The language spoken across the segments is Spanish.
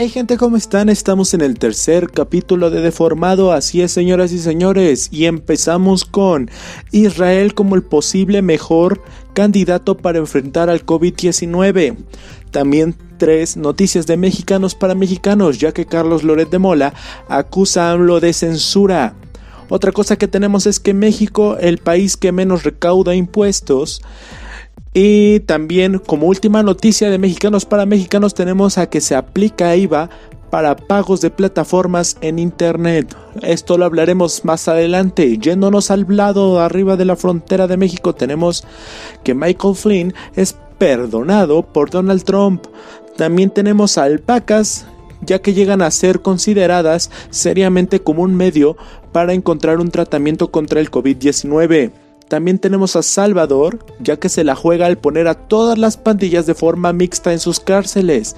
Hey gente, ¿cómo están? Estamos en el tercer capítulo de Deformado, así es señoras y señores, y empezamos con Israel como el posible mejor candidato para enfrentar al COVID-19. También tres noticias de mexicanos para mexicanos, ya que Carlos Loret de Mola acusa a AMLO de censura. Otra cosa que tenemos es que México, el país que menos recauda impuestos, y también como última noticia de mexicanos para mexicanos tenemos a que se aplica IVA para pagos de plataformas en internet. Esto lo hablaremos más adelante. Yéndonos al lado arriba de la frontera de México tenemos que Michael Flynn es perdonado por Donald Trump. También tenemos alpacas ya que llegan a ser consideradas seriamente como un medio para encontrar un tratamiento contra el COVID-19. También tenemos a Salvador, ya que se la juega al poner a todas las pandillas de forma mixta en sus cárceles.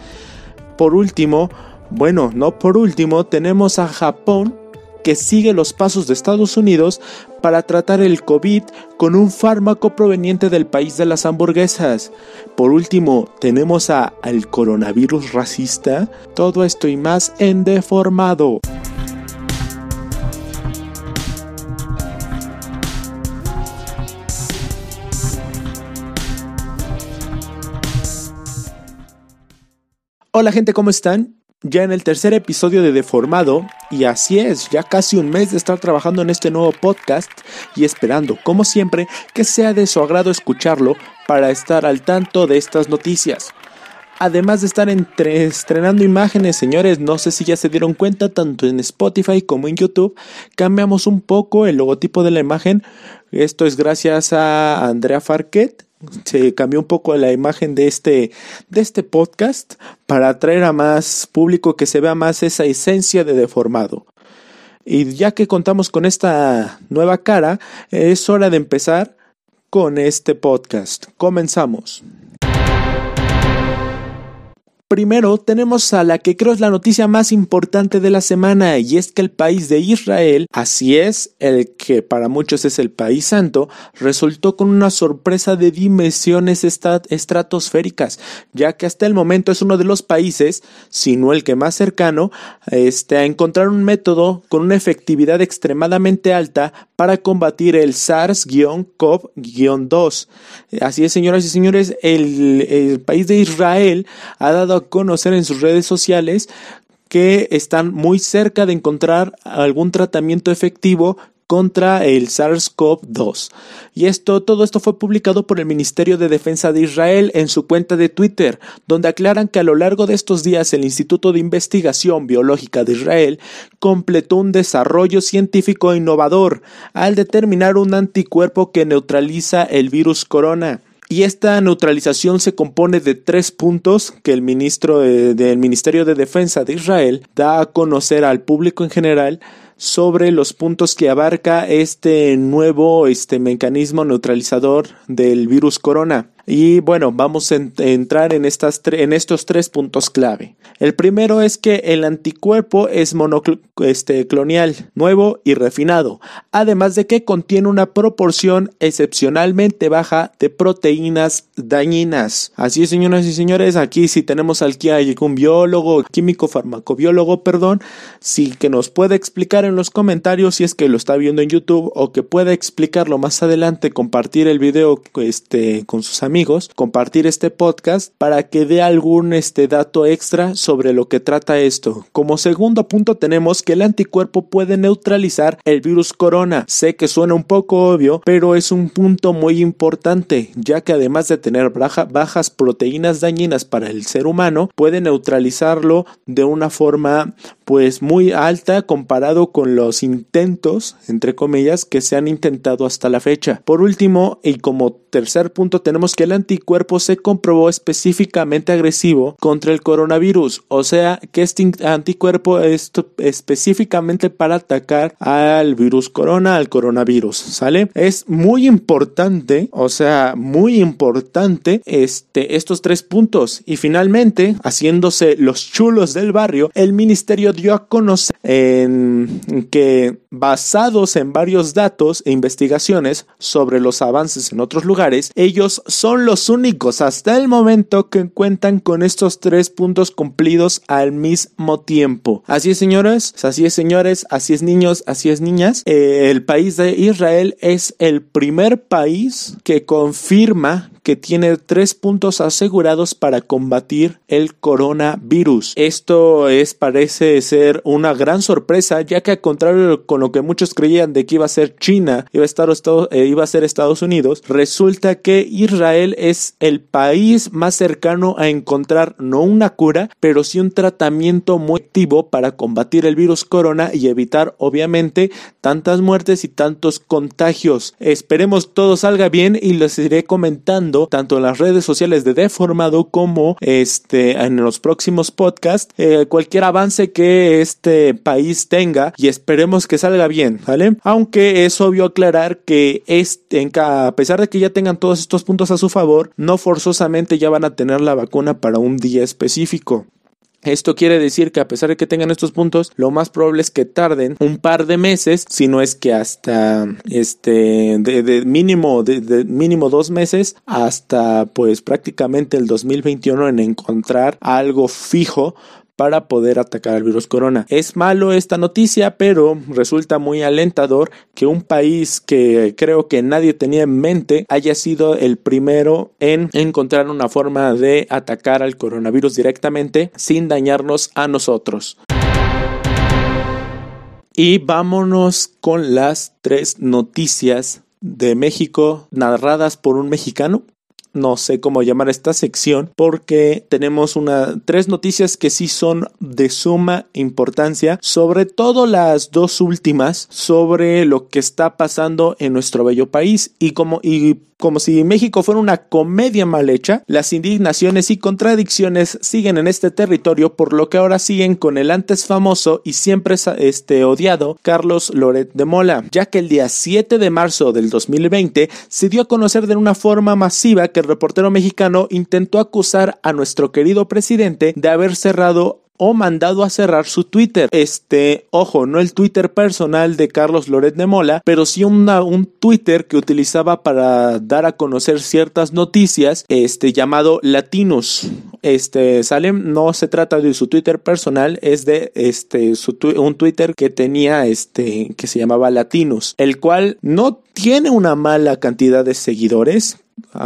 Por último, bueno, no por último, tenemos a Japón, que sigue los pasos de Estados Unidos para tratar el COVID con un fármaco proveniente del país de las hamburguesas. Por último, tenemos a el coronavirus racista. Todo esto y más en deformado. Hola gente, ¿cómo están? Ya en el tercer episodio de Deformado, y así es, ya casi un mes de estar trabajando en este nuevo podcast y esperando, como siempre, que sea de su agrado escucharlo para estar al tanto de estas noticias. Además de estar entre, estrenando imágenes, señores, no sé si ya se dieron cuenta, tanto en Spotify como en YouTube, cambiamos un poco el logotipo de la imagen. Esto es gracias a Andrea Farquet, se cambió un poco la imagen de este, de este podcast para atraer a más público que se vea más esa esencia de deformado. Y ya que contamos con esta nueva cara, es hora de empezar con este podcast. Comenzamos. Primero tenemos a la que creo es la noticia más importante de la semana y es que el país de Israel, así es, el que para muchos es el país santo, resultó con una sorpresa de dimensiones estratosféricas, ya que hasta el momento es uno de los países, si no el que más cercano, este, a encontrar un método con una efectividad extremadamente alta para combatir el SARS-CoV-2. Así es, señoras y señores, el, el país de Israel ha dado conocer en sus redes sociales que están muy cerca de encontrar algún tratamiento efectivo contra el SARS-CoV-2. Y esto, todo esto fue publicado por el Ministerio de Defensa de Israel en su cuenta de Twitter, donde aclaran que a lo largo de estos días el Instituto de Investigación Biológica de Israel completó un desarrollo científico innovador al determinar un anticuerpo que neutraliza el virus corona. Y esta neutralización se compone de tres puntos que el ministro del Ministerio de Defensa de Israel da a conocer al público en general sobre los puntos que abarca este nuevo este mecanismo neutralizador del virus corona. Y bueno, vamos a entrar en, estas en estos tres puntos clave. El primero es que el anticuerpo es monoclonal, este, nuevo y refinado, además de que contiene una proporción excepcionalmente baja de proteínas dañinas. Así es, señoras y señores, aquí si tenemos aquí a algún biólogo, químico farmacobiólogo, perdón, sí que nos puede explicar en los comentarios si es que lo está viendo en YouTube o que pueda explicarlo más adelante, compartir el video este, con sus amigos compartir este podcast para que dé algún este dato extra sobre lo que trata esto. Como segundo punto tenemos que el anticuerpo puede neutralizar el virus corona. Sé que suena un poco obvio, pero es un punto muy importante, ya que además de tener bajas proteínas dañinas para el ser humano, puede neutralizarlo de una forma pues muy alta comparado con los intentos, entre comillas, que se han intentado hasta la fecha. Por último, y como tercer punto, tenemos que el anticuerpo se comprobó específicamente agresivo contra el coronavirus, o sea que este anticuerpo es específicamente para atacar al virus corona, al coronavirus, ¿sale? Es muy importante, o sea, muy importante este, estos tres puntos. Y finalmente, haciéndose los chulos del barrio, el ministerio dio a conocer que basados en varios datos e investigaciones sobre los avances en otros lugares, ellos son son los únicos hasta el momento que cuentan con estos tres puntos cumplidos al mismo tiempo. Así es, señores, así es, señores, así es, niños, así es, niñas. Eh, el país de Israel es el primer país que confirma que tiene tres puntos asegurados para combatir el coronavirus. Esto es parece ser una gran sorpresa, ya que al contrario con lo que muchos creían de que iba a ser China, iba a, estar, eh, iba a ser Estados Unidos, resulta que Israel es el país más cercano a encontrar no una cura, pero sí un tratamiento muy activo para combatir el virus corona y evitar obviamente tantas muertes y tantos contagios. Esperemos todo salga bien y les iré comentando tanto en las redes sociales de Deformado como este, en los próximos podcasts eh, cualquier avance que este país tenga y esperemos que salga bien, ¿vale? Aunque es obvio aclarar que este, a pesar de que ya tengan todos estos puntos a su favor, no forzosamente ya van a tener la vacuna para un día específico. Esto quiere decir que a pesar de que tengan estos puntos, lo más probable es que tarden un par de meses, si no es que hasta este de, mínimo de, mínimo dos meses hasta pues prácticamente el 2021 en encontrar algo fijo para poder atacar al virus corona. Es malo esta noticia, pero resulta muy alentador que un país que creo que nadie tenía en mente haya sido el primero en encontrar una forma de atacar al coronavirus directamente sin dañarnos a nosotros. Y vámonos con las tres noticias de México narradas por un mexicano no sé cómo llamar esta sección porque tenemos una tres noticias que sí son de suma importancia, sobre todo las dos últimas sobre lo que está pasando en nuestro bello país y como y como si México fuera una comedia mal hecha, las indignaciones y contradicciones siguen en este territorio, por lo que ahora siguen con el antes famoso y siempre este, odiado Carlos Loret de Mola, ya que el día 7 de marzo del 2020 se dio a conocer de una forma masiva que el reportero mexicano intentó acusar a nuestro querido presidente de haber cerrado o mandado a cerrar su Twitter. Este, ojo, no el Twitter personal de Carlos Loret de Mola, pero sí un Twitter que utilizaba para dar a conocer ciertas noticias, este, llamado Latinos. Este, Salem no se trata de su Twitter personal, es de este, su un Twitter que tenía, este, que se llamaba Latinos, el cual no tiene una mala cantidad de seguidores,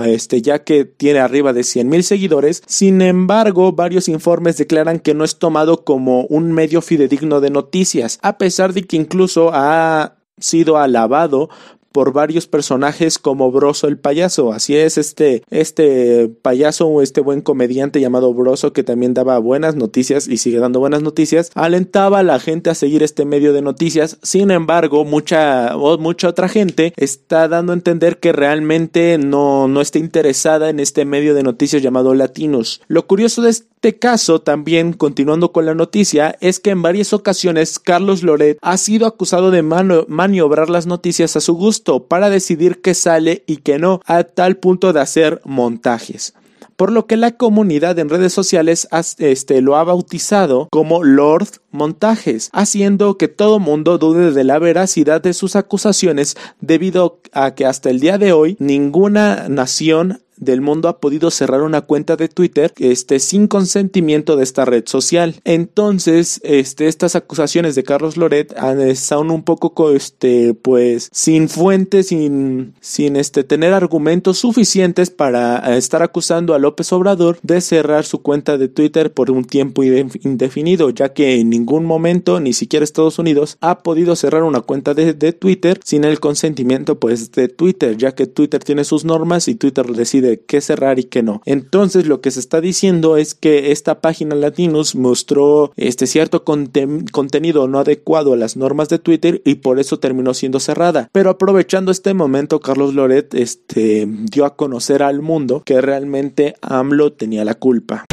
este, ya que tiene arriba de 100 mil seguidores. Sin embargo, varios informes declaran que no es tomado como un medio fidedigno de noticias, a pesar de que incluso ha sido alabado por varios personajes como Broso el payaso. Así es, este, este payaso o este buen comediante llamado Broso que también daba buenas noticias y sigue dando buenas noticias, alentaba a la gente a seguir este medio de noticias. Sin embargo, mucha, mucha otra gente está dando a entender que realmente no, no está interesada en este medio de noticias llamado Latinos. Lo curioso de este caso, también continuando con la noticia, es que en varias ocasiones Carlos Loret ha sido acusado de maniobrar las noticias a su gusto para decidir qué sale y qué no, a tal punto de hacer montajes. Por lo que la comunidad en redes sociales este, lo ha bautizado como Lord Montajes, haciendo que todo mundo dude de la veracidad de sus acusaciones debido a que hasta el día de hoy ninguna nación del mundo ha podido cerrar una cuenta de Twitter este, sin consentimiento de esta red social. Entonces, este, estas acusaciones de Carlos Loret son un poco, este, pues, sin fuentes, sin, sin este, tener argumentos suficientes para eh, estar acusando a López Obrador de cerrar su cuenta de Twitter por un tiempo indefinido, ya que en ningún momento, ni siquiera Estados Unidos, ha podido cerrar una cuenta de, de Twitter sin el consentimiento, pues, de Twitter, ya que Twitter tiene sus normas y Twitter decide de qué cerrar y qué no. Entonces lo que se está diciendo es que esta página Latinus mostró este cierto contenido no adecuado a las normas de Twitter y por eso terminó siendo cerrada. Pero aprovechando este momento, Carlos Loret este, dio a conocer al mundo que realmente AMLO tenía la culpa.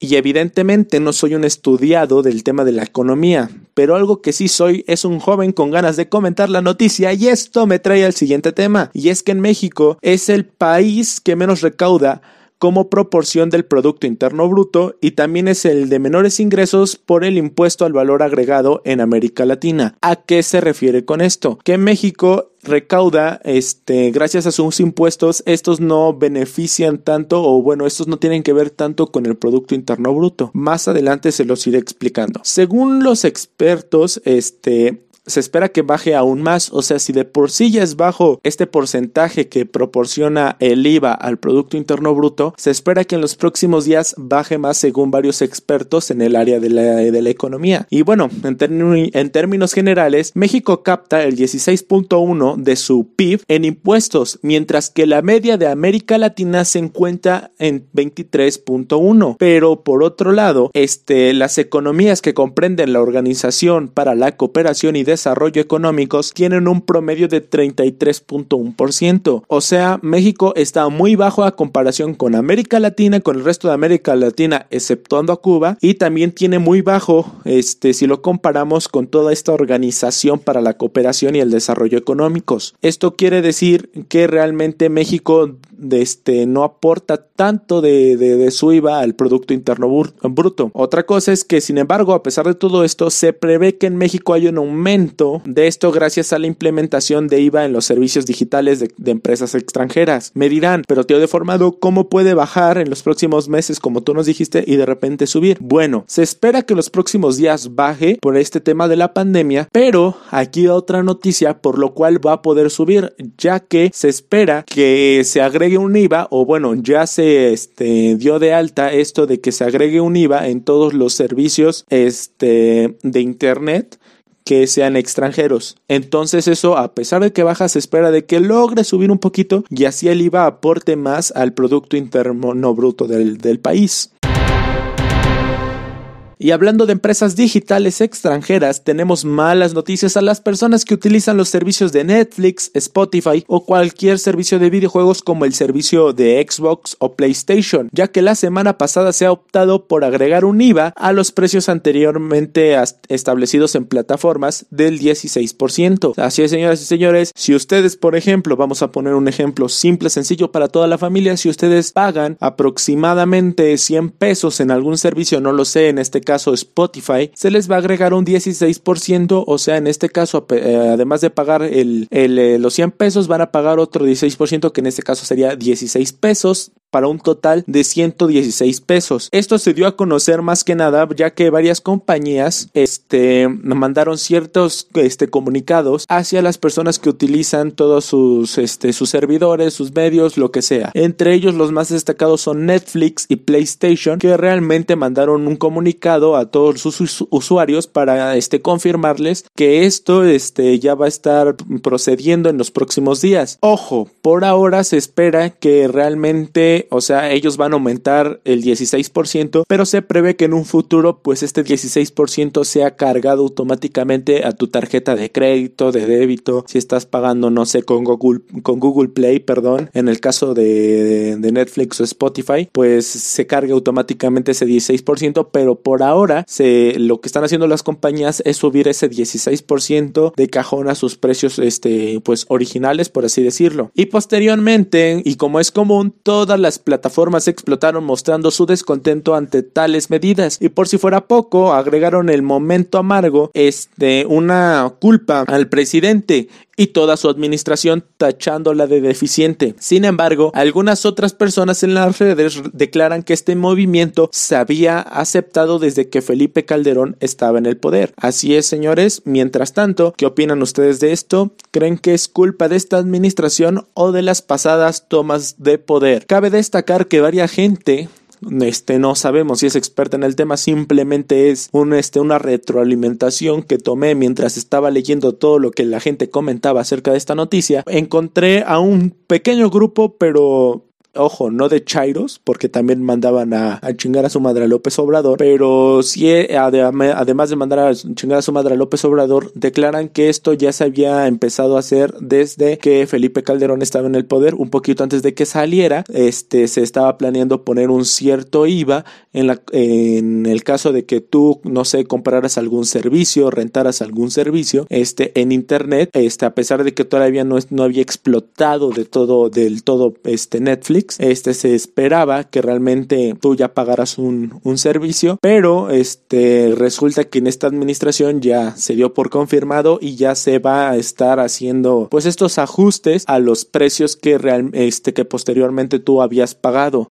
Y evidentemente no soy un estudiado del tema de la economía, pero algo que sí soy es un joven con ganas de comentar la noticia y esto me trae al siguiente tema, y es que en México es el país que menos recauda como proporción del Producto Interno Bruto y también es el de menores ingresos por el impuesto al valor agregado en América Latina. ¿A qué se refiere con esto? Que México recauda, este, gracias a sus impuestos, estos no benefician tanto o bueno, estos no tienen que ver tanto con el Producto Interno Bruto. Más adelante se los iré explicando. Según los expertos, este, se espera que baje aún más, o sea, si de por sí ya es bajo este porcentaje que proporciona el IVA al Producto Interno Bruto, se espera que en los próximos días baje más según varios expertos en el área de la, economía. Y bueno, en, en términos generales, México capta el 16.1 de su PIB en impuestos, mientras que la media de América Latina se encuentra en 23.1. Pero por otro lado, este, las economías que comprenden la Organización para la Cooperación y desarrollo económicos tienen un promedio de 33.1%. O sea, México está muy bajo a comparación con América Latina, con el resto de América Latina, exceptuando a Cuba, y también tiene muy bajo, este, si lo comparamos con toda esta organización para la cooperación y el desarrollo económicos. Esto quiere decir que realmente México este, no aporta tanto de, de, su IVA al Producto Interno Bruto. Otra cosa es que, sin embargo, a pesar de todo esto, se prevé que en México hay un aumento de esto gracias a la implementación de IVA en los servicios digitales de, empresas extranjeras. Me dirán, pero tío deformado, ¿cómo puede bajar en los próximos meses, como tú nos dijiste, y de repente subir? Bueno, se espera que los próximos días baje por este tema de la pandemia, pero aquí otra noticia por lo cual va a poder subir, ya que se espera que se agregue un IVA o bueno, ya se este, dio de alta esto de que se agregue un IVA en todos los servicios este, de Internet que sean extranjeros. Entonces eso, a pesar de que baja, se espera de que logre subir un poquito y así el IVA aporte más al Producto Interno Bruto del, del país. Y hablando de empresas digitales extranjeras, tenemos malas noticias a las personas que utilizan los servicios de Netflix, Spotify o cualquier servicio de videojuegos como el servicio de Xbox o PlayStation, ya que la semana pasada se ha optado por agregar un IVA a los precios anteriormente establecidos en plataformas del 16%. Así es, señoras y señores, si ustedes, por ejemplo, vamos a poner un ejemplo simple, sencillo para toda la familia, si ustedes pagan aproximadamente 100 pesos en algún servicio, no lo sé, en este caso Spotify, se les va a agregar un 16%, o sea, en este caso, eh, además de pagar el, eh, los 100 pesos, van a pagar otro 16%, que en este caso sería 16 pesos para un total de 116 pesos. Esto se dio a conocer más que nada ya que varias compañías este, mandaron ciertos este, comunicados hacia las personas que utilizan todos sus, este, sus servidores, sus medios, lo que sea. Entre ellos los más destacados son Netflix y PlayStation que realmente mandaron un comunicado a todos sus usuarios para este, confirmarles que esto este, ya va a estar procediendo en los próximos días. Ojo, por ahora se espera que realmente o sea, ellos van a aumentar el 16%, pero se prevé que en un futuro, pues este 16% sea cargado automáticamente a tu tarjeta de crédito, de débito, si estás pagando, no sé, con Google, con Google Play, perdón, en el caso de, de Netflix o Spotify, pues se carga automáticamente ese 16%, pero por ahora se, lo que están haciendo las compañías es subir ese 16% de cajón a sus precios, este, pues originales, por así decirlo. Y posteriormente, y como es común, todas las las plataformas explotaron mostrando su descontento ante tales medidas y por si fuera poco agregaron el momento amargo este una culpa al presidente y toda su administración tachándola de deficiente. Sin embargo, algunas otras personas en las redes declaran que este movimiento se había aceptado desde que Felipe Calderón estaba en el poder. Así es, señores. Mientras tanto, ¿qué opinan ustedes de esto? ¿Creen que es culpa de esta administración o de las pasadas tomas de poder? Cabe destacar que varia gente este, no sabemos si es experta en el tema, simplemente es un, este, una retroalimentación que tomé mientras estaba leyendo todo lo que la gente comentaba acerca de esta noticia. Encontré a un pequeño grupo, pero ojo, no de Chairos, porque también mandaban a, chingar a su madre a López Obrador, pero sí, además de mandar a chingar a su madre a López Obrador, declaran que esto ya se había empezado a hacer desde que Felipe Calderón estaba en el poder, un poquito antes de que saliera, este, se estaba planeando poner un cierto IVA en, el caso de que tú, no sé, compraras algún servicio, rentaras algún servicio, este, en internet, este, a pesar de que todavía no, no había explotado de todo, del todo, este, Netflix, Este se esperaba que realmente tú ya pagaras un, un servicio, pero este resulta que en esta administración ya se dio por confirmado y ya se va a estar haciendo pues estos ajustes a los precios que real, este que posteriormente tú habías pagado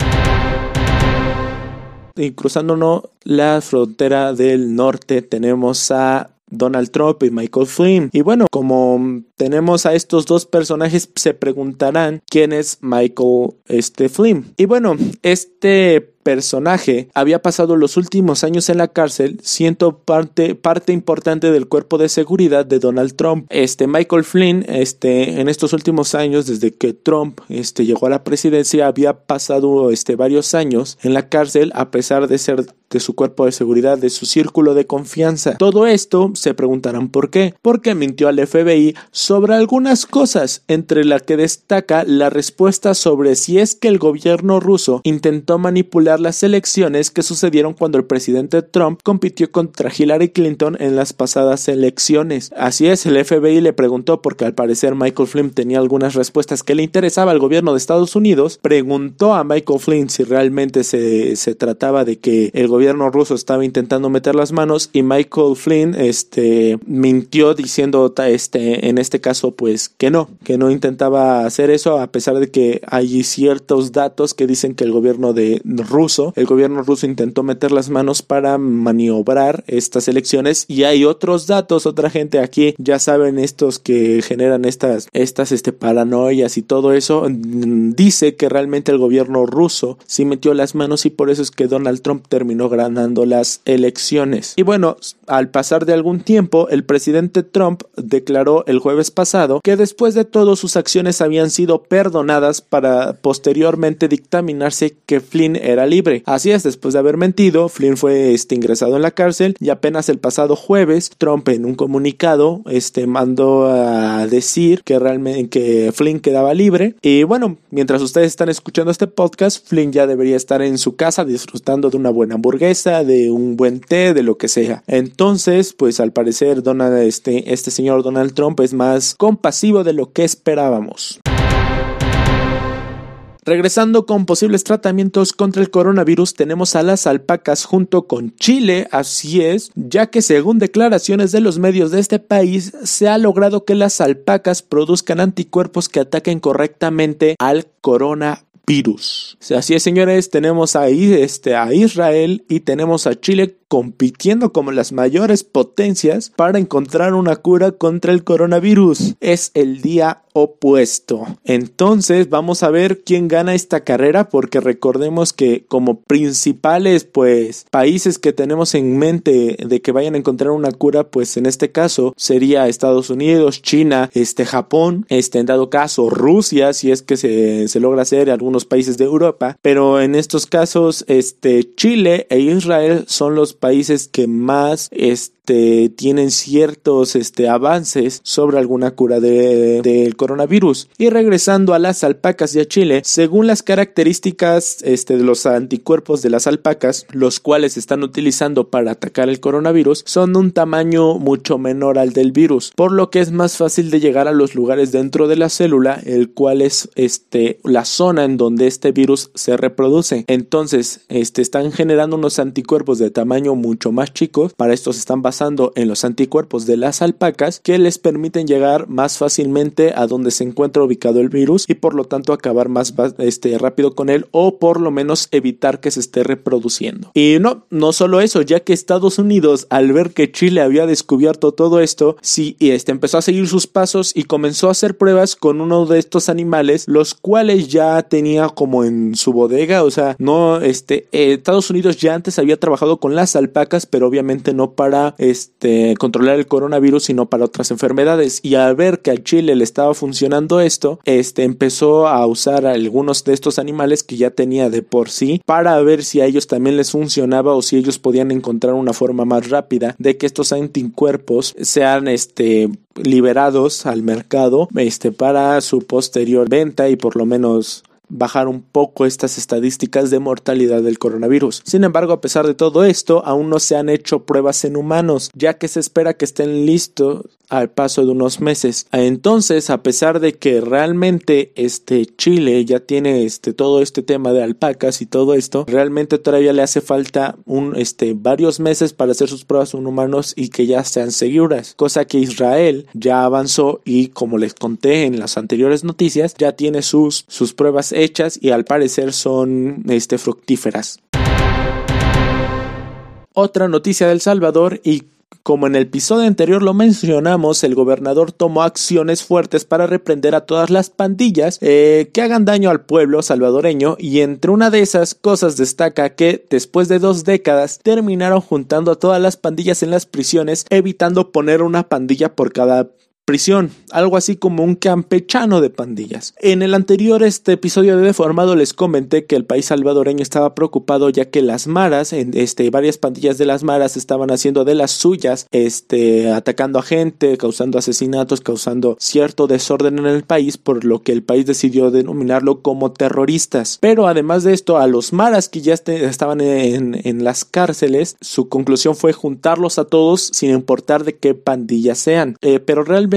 y cruzándonos la frontera del norte tenemos a Donald Trump y Michael Flynn. Y bueno, como tenemos a estos dos personajes, se preguntarán quién es Michael este, Flynn. Y bueno, este personaje había pasado los últimos años en la cárcel siendo parte, parte importante del cuerpo de seguridad de Donald Trump. Este Michael Flynn, este, en estos últimos años, desde que Trump este, llegó a la presidencia, había pasado este, varios años en la cárcel a pesar de ser de su cuerpo de seguridad, de su círculo de confianza. Todo esto se preguntarán por qué. Porque mintió al FBI sobre algunas cosas, entre las que destaca la respuesta sobre si es que el gobierno ruso intentó manipular las elecciones que sucedieron cuando el presidente Trump compitió contra Hillary Clinton en las pasadas elecciones. Así es, el FBI le preguntó porque al parecer Michael Flynn tenía algunas respuestas que le interesaba al gobierno de Estados Unidos, preguntó a Michael Flynn si realmente se, se trataba de que el gobierno ruso estaba intentando meter las manos y Michael Flynn este, mintió diciendo este, en este caso pues que no, que no intentaba hacer eso a pesar de que hay ciertos datos que dicen que el gobierno de Rusia el gobierno ruso intentó meter las manos para maniobrar estas elecciones y hay otros datos, otra gente aquí, ya saben estos que generan estas, estas este, paranoias y todo eso, mm, dice que realmente el gobierno ruso sí metió las manos y por eso es que Donald Trump terminó ganando las elecciones. Y bueno, al pasar de algún tiempo, el presidente Trump declaró el jueves pasado que después de todo sus acciones habían sido perdonadas para posteriormente dictaminarse que Flynn era libre. Así es, después de haber mentido, Flynn fue este, ingresado en la cárcel y apenas el pasado jueves, Trump en un comunicado este, mandó a decir que realmente que Flynn quedaba libre. Y bueno, mientras ustedes están escuchando este podcast, Flynn ya debería estar en su casa disfrutando de una buena hamburguesa, de un buen té, de lo que sea. Entonces, pues al parecer Donald, este, este señor Donald Trump es más compasivo de lo que esperábamos. Regresando con posibles tratamientos contra el coronavirus, tenemos a las alpacas junto con Chile, así es, ya que según declaraciones de los medios de este país, se ha logrado que las alpacas produzcan anticuerpos que ataquen correctamente al coronavirus. Así es, señores, tenemos ahí este, a Israel y tenemos a Chile compitiendo como las mayores potencias para encontrar una cura contra el coronavirus. Es el día opuesto. Entonces vamos a ver quién gana esta carrera porque recordemos que como principales pues países que tenemos en mente de que vayan a encontrar una cura pues en este caso sería Estados Unidos, China, este Japón, este en dado caso Rusia si es que se, se logra hacer algunos países de Europa, pero en estos casos este Chile e Israel son los países que más este, tienen ciertos este, avances sobre alguna cura del de, coronavirus. Y regresando a las alpacas y a Chile, según las características este, de los anticuerpos de las alpacas, los cuales están utilizando para atacar el coronavirus, son de un tamaño mucho menor al del virus, por lo que es más fácil de llegar a los lugares dentro de la célula, el cual es este, la zona en donde este virus se reproduce. Entonces, este, están generando unos anticuerpos de tamaño mucho más chicos. Para esto se están basando en los anticuerpos de las alpacas que les permiten llegar más fácilmente a donde se encuentra ubicado el virus y por lo tanto acabar más este, rápido con él o por lo menos evitar que se esté reproduciendo. Y no, no solo eso, ya que Estados Unidos al ver que Chile había descubierto todo esto, sí, y este empezó a seguir sus pasos y comenzó a hacer pruebas con uno de estos animales, los cuales ya tenía como en su bodega, o sea, no, este, eh, Estados Unidos ya antes había trabajado con las alpacas, pero obviamente no para este controlar el coronavirus, sino para otras enfermedades. Y al ver que al Chile le estaba funcionando esto, este empezó a usar algunos de estos animales que ya tenía de por sí para ver si a ellos también les funcionaba o si ellos podían encontrar una forma más rápida de que estos anticuerpos sean este liberados al mercado este para su posterior venta y por lo menos bajar un poco estas estadísticas de mortalidad del coronavirus. Sin embargo, a pesar de todo esto, aún no se han hecho pruebas en humanos, ya que se espera que estén listos al paso de unos meses. Entonces, a pesar de que realmente este Chile ya tiene este todo este tema de alpacas y todo esto, realmente todavía le hace falta un este varios meses para hacer sus pruebas en humanos y que ya sean seguras, cosa que Israel ya avanzó y como les conté en las anteriores noticias, ya tiene sus sus pruebas hechas y al parecer son este fructíferas. Otra noticia del Salvador y como en el episodio anterior lo mencionamos, el gobernador tomó acciones fuertes para reprender a todas las pandillas eh, que hagan daño al pueblo salvadoreño y entre una de esas cosas destaca que después de dos décadas terminaron juntando a todas las pandillas en las prisiones evitando poner una pandilla por cada prisión, algo así como un campechano de pandillas. En el anterior este episodio de Deformado les comenté que el país salvadoreño estaba preocupado ya que las maras, este, varias pandillas de las maras estaban haciendo de las suyas, este, atacando a gente, causando asesinatos, causando cierto desorden en el país, por lo que el país decidió denominarlo como terroristas. Pero además de esto, a los maras que ya este, estaban en, en las cárceles, su conclusión fue juntarlos a todos sin importar de qué pandilla sean. Eh, pero realmente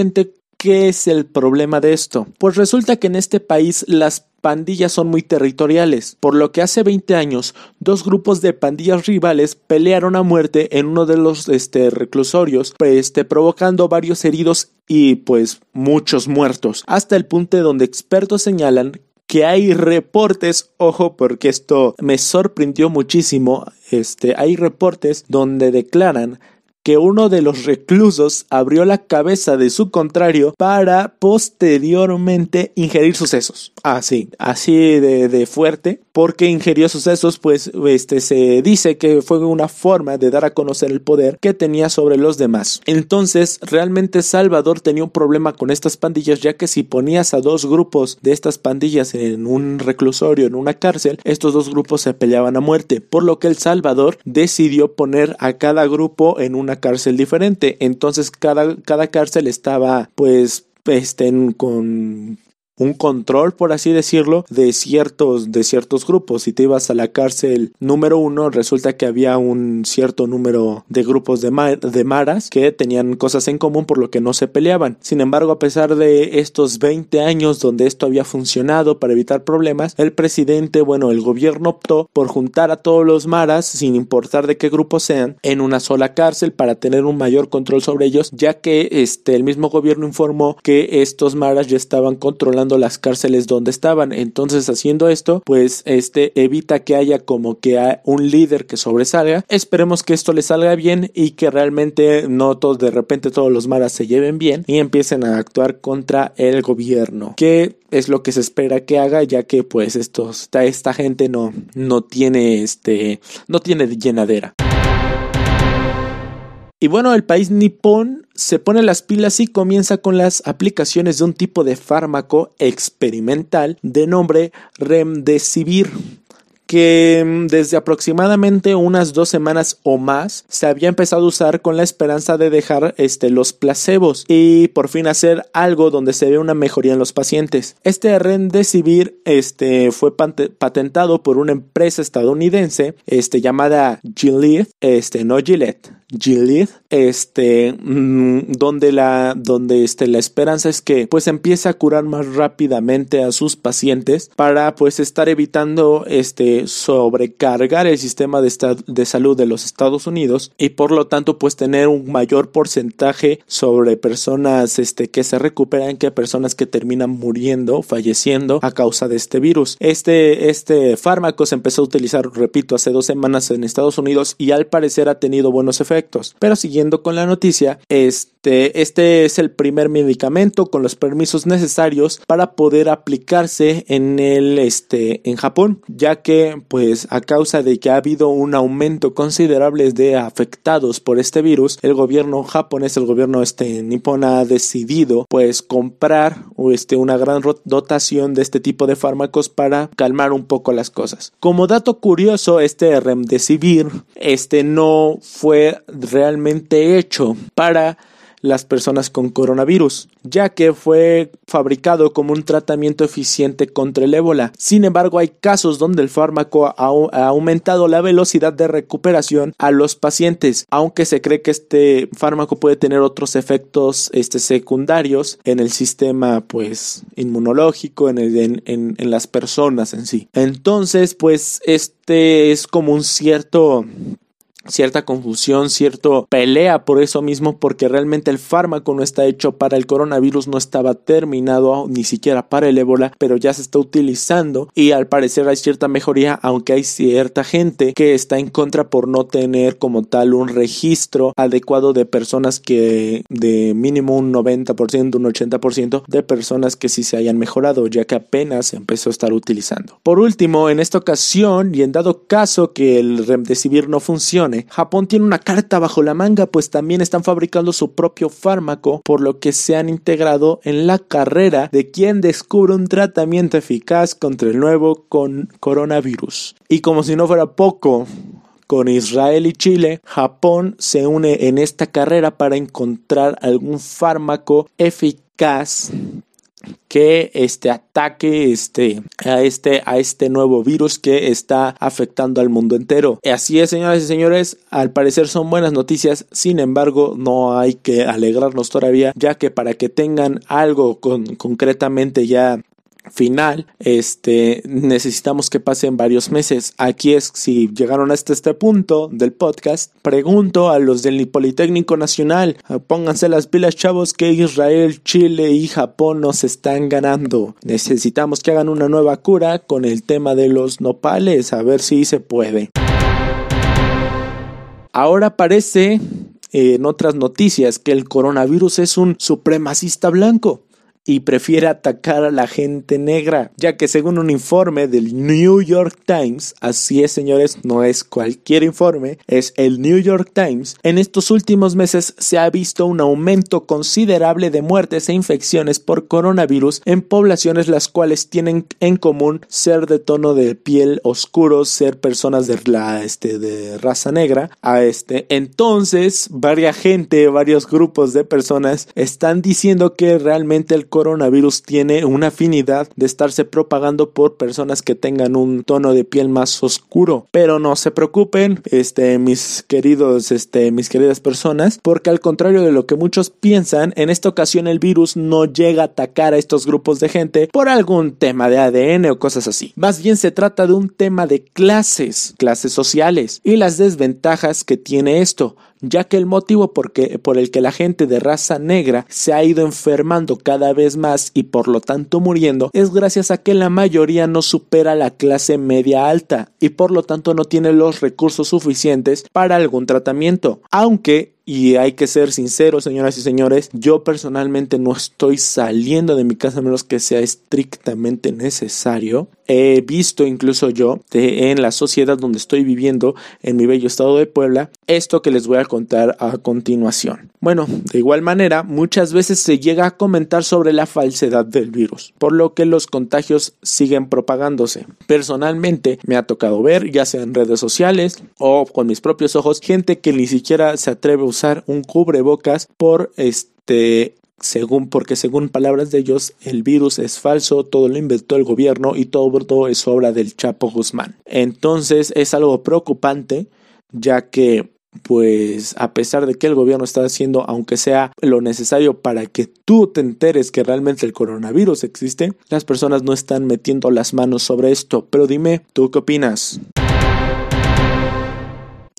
¿qué es el problema de esto? Pues resulta que en este país las pandillas son muy territoriales, por lo que hace 20 años dos grupos de pandillas rivales pelearon a muerte en uno de los este, reclusorios, este, provocando varios heridos y pues muchos muertos, hasta el punto donde expertos señalan que hay reportes, ojo, porque esto me sorprendió muchísimo, este, hay reportes donde declaran que uno de los reclusos abrió la cabeza de su contrario para posteriormente ingerir sucesos. Así, así de, de fuerte porque ingirió sucesos, pues este se dice que fue una forma de dar a conocer el poder que tenía sobre los demás. Entonces, realmente Salvador tenía un problema con estas pandillas, ya que si ponías a dos grupos de estas pandillas en un reclusorio, en una cárcel, estos dos grupos se peleaban a muerte, por lo que El Salvador decidió poner a cada grupo en una cárcel diferente. Entonces, cada, cada cárcel estaba pues este, con un control, por así decirlo, de ciertos, de ciertos grupos. Si te ibas a la cárcel número uno, resulta que había un cierto número de grupos de, de maras que tenían cosas en común por lo que no se peleaban. Sin embargo, a pesar de estos 20 años donde esto había funcionado para evitar problemas, el presidente, bueno, el gobierno optó por juntar a todos los maras, sin importar de qué grupo sean, en una sola cárcel para tener un mayor control sobre ellos, ya que este, el mismo gobierno informó que estos maras ya estaban controlando las cárceles donde estaban. Entonces, haciendo esto, pues este evita que haya como que un líder que sobresalga. Esperemos que esto le salga bien y que realmente no todos de repente todos los maras se lleven bien y empiecen a actuar contra el gobierno. Que es lo que se espera que haga ya que pues estos, esta gente no, no tiene este, no tiene llenadera. Y bueno, el país nipón se pone las pilas y comienza con las aplicaciones de un tipo de fármaco experimental de nombre Remdesivir que mm, desde aproximadamente unas dos semanas o más se había empezado a usar con la esperanza de dejar este, los placebos y por fin hacer algo donde se ve una mejoría en los pacientes. Este Remdesivir este, fue patentado por una empresa estadounidense este, llamada Gilead, este, no Gillette, Gilead, este, mm, donde la, donde este, la esperanza es que pues empiece a curar más rápidamente a sus pacientes para pues estar evitando este sobrecargar el sistema de, de salud de los Estados Unidos y por lo tanto pues tener un mayor porcentaje sobre personas este que se recuperan que personas que terminan muriendo, falleciendo a causa de este virus. Este, este fármaco se empezó a utilizar, repito, hace dos semanas en Estados Unidos y al parecer ha tenido buenos efectos pero siguiendo con la noticia, este, este es el primer medicamento con los permisos necesarios para poder aplicarse en el, este, en Japón, ya que, pues, a causa de que ha habido un aumento considerable de afectados por este virus, el gobierno japonés, el gobierno este nipón ha decidido, pues, comprar, este, una gran dotación de este tipo de fármacos para calmar un poco las cosas. Como dato curioso, este remdesivir, este no fue realmente hecho para las personas con coronavirus, ya que fue fabricado como un tratamiento eficiente contra el ébola. Sin embargo, hay casos donde el fármaco ha, aumentado la velocidad de recuperación a los pacientes, aunque se cree que este fármaco puede tener otros efectos este, secundarios en el sistema pues inmunológico, en, en, en las personas en sí. Entonces, pues este es como un cierto cierta confusión, cierto pelea por eso mismo, porque realmente el fármaco no está hecho para el coronavirus, no estaba terminado ni siquiera para el ébola, pero ya se está utilizando y al parecer hay cierta mejoría, aunque hay cierta gente que está en contra por no tener como tal un registro adecuado de personas que de mínimo un 90%, un 80% de personas que sí se hayan mejorado, ya que apenas empezó a estar utilizando. Por último, en esta ocasión y en dado caso que el remdesivir no funcione, Japón tiene una carta bajo la manga, pues también están fabricando su propio fármaco, por lo que se han integrado en la carrera de quien descubre un tratamiento eficaz contra el nuevo coronavirus. Y como si no fuera poco, con Israel y Chile, Japón se une en esta carrera para encontrar algún fármaco eficaz que este ataque este, a, este, a este nuevo virus que está afectando al mundo entero. Así es, señoras y señores, al parecer son buenas noticias, sin embargo, no hay que alegrarnos todavía, ya que para que tengan algo con, concretamente ya final, este, necesitamos que pasen varios meses. Aquí es, si llegaron hasta este punto del podcast, pregunto a los del Politécnico Nacional, pónganse las pilas chavos que Israel, Chile y Japón nos están ganando. Necesitamos que hagan una nueva cura con el tema de los nopales, a ver si se puede. Ahora parece en otras noticias que el coronavirus es un supremacista blanco y prefiere atacar a la gente negra, ya que según un informe del New York Times, así es señores, no es cualquier informe, es el New York Times, en estos últimos meses se ha visto un aumento considerable de muertes e infecciones por coronavirus en poblaciones las cuales tienen en común ser de tono de piel oscuro, ser personas de la este de raza negra, a este. Entonces, varias gente, varios grupos de personas están diciendo que realmente el coronavirus tiene una afinidad de estarse propagando por personas que tengan un tono de piel más oscuro. Pero no se preocupen, este, mis queridos, este, mis queridas personas, porque al contrario de lo que muchos piensan, en esta ocasión el virus no llega a atacar a estos grupos de gente por algún tema de ADN o cosas así. Más bien se trata de un tema de clases, clases sociales y las desventajas que tiene esto ya que el motivo por, por el que la gente de raza negra se ha ido enfermando cada vez más y por lo tanto muriendo es gracias a que la mayoría no supera la clase media alta y por lo tanto no tiene los recursos suficientes para algún tratamiento, aunque y hay que ser sinceros, señoras y señores, yo personalmente no estoy saliendo de mi casa a menos que sea estrictamente necesario. He visto incluso yo en la sociedad donde estoy viviendo, en mi bello estado de Puebla, esto que les voy a contar a continuación. Bueno, de igual manera, muchas veces se llega a comentar sobre la falsedad del virus, por lo que los contagios siguen propagándose. Personalmente me ha tocado ver, ya sea en redes sociales o con mis propios ojos, gente que ni siquiera se atreve a usar un cubrebocas por este según porque según palabras de ellos el virus es falso, todo lo inventó el gobierno y todo es obra del Chapo Guzmán. Entonces es algo preocupante ya que pues a pesar de que el gobierno está haciendo aunque sea lo necesario para que tú te enteres que realmente el coronavirus existe, las personas no están metiendo las manos sobre esto. Pero dime, ¿tú qué opinas?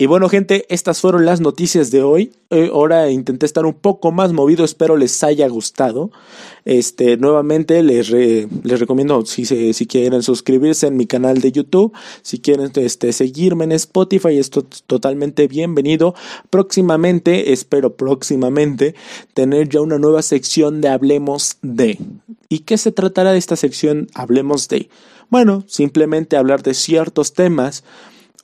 Y bueno, gente, estas fueron las noticias de hoy. Eh, ahora intenté estar un poco más movido, espero les haya gustado. Este, nuevamente les, les recomiendo si, si quieren suscribirse en mi canal de YouTube, si quieren este, seguirme en Spotify, esto es totalmente bienvenido. Próximamente, espero próximamente, tener ya una nueva sección de Hablemos de. ¿Y qué se tratará de esta sección Hablemos de? Bueno, simplemente hablar de ciertos temas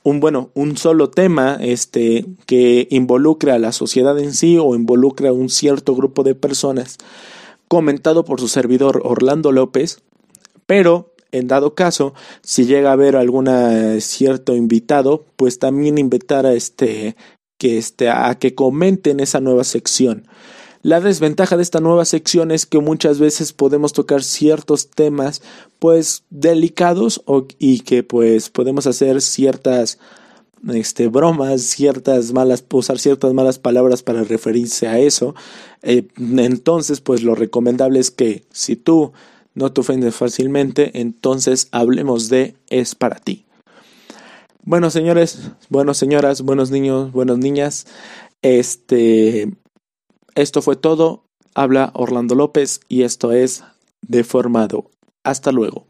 un bueno, un solo tema este que involucre a la sociedad en sí o involucre a un cierto grupo de personas, comentado por su servidor Orlando López, pero en dado caso, si llega a haber algún cierto invitado, pues también invitar a este que este a que comenten esa nueva sección. La desventaja de esta nueva sección es que muchas veces podemos tocar ciertos temas pues delicados y que pues podemos hacer ciertas este, bromas, ciertas malas, usar ciertas malas palabras para referirse a eso. Eh, entonces, pues lo recomendable es que si tú no te ofendes fácilmente, entonces hablemos de es para ti. Bueno, señores, buenas señoras, buenos niños, buenas niñas, este, esto fue todo. Habla Orlando López y esto es Deformado. Hasta luego.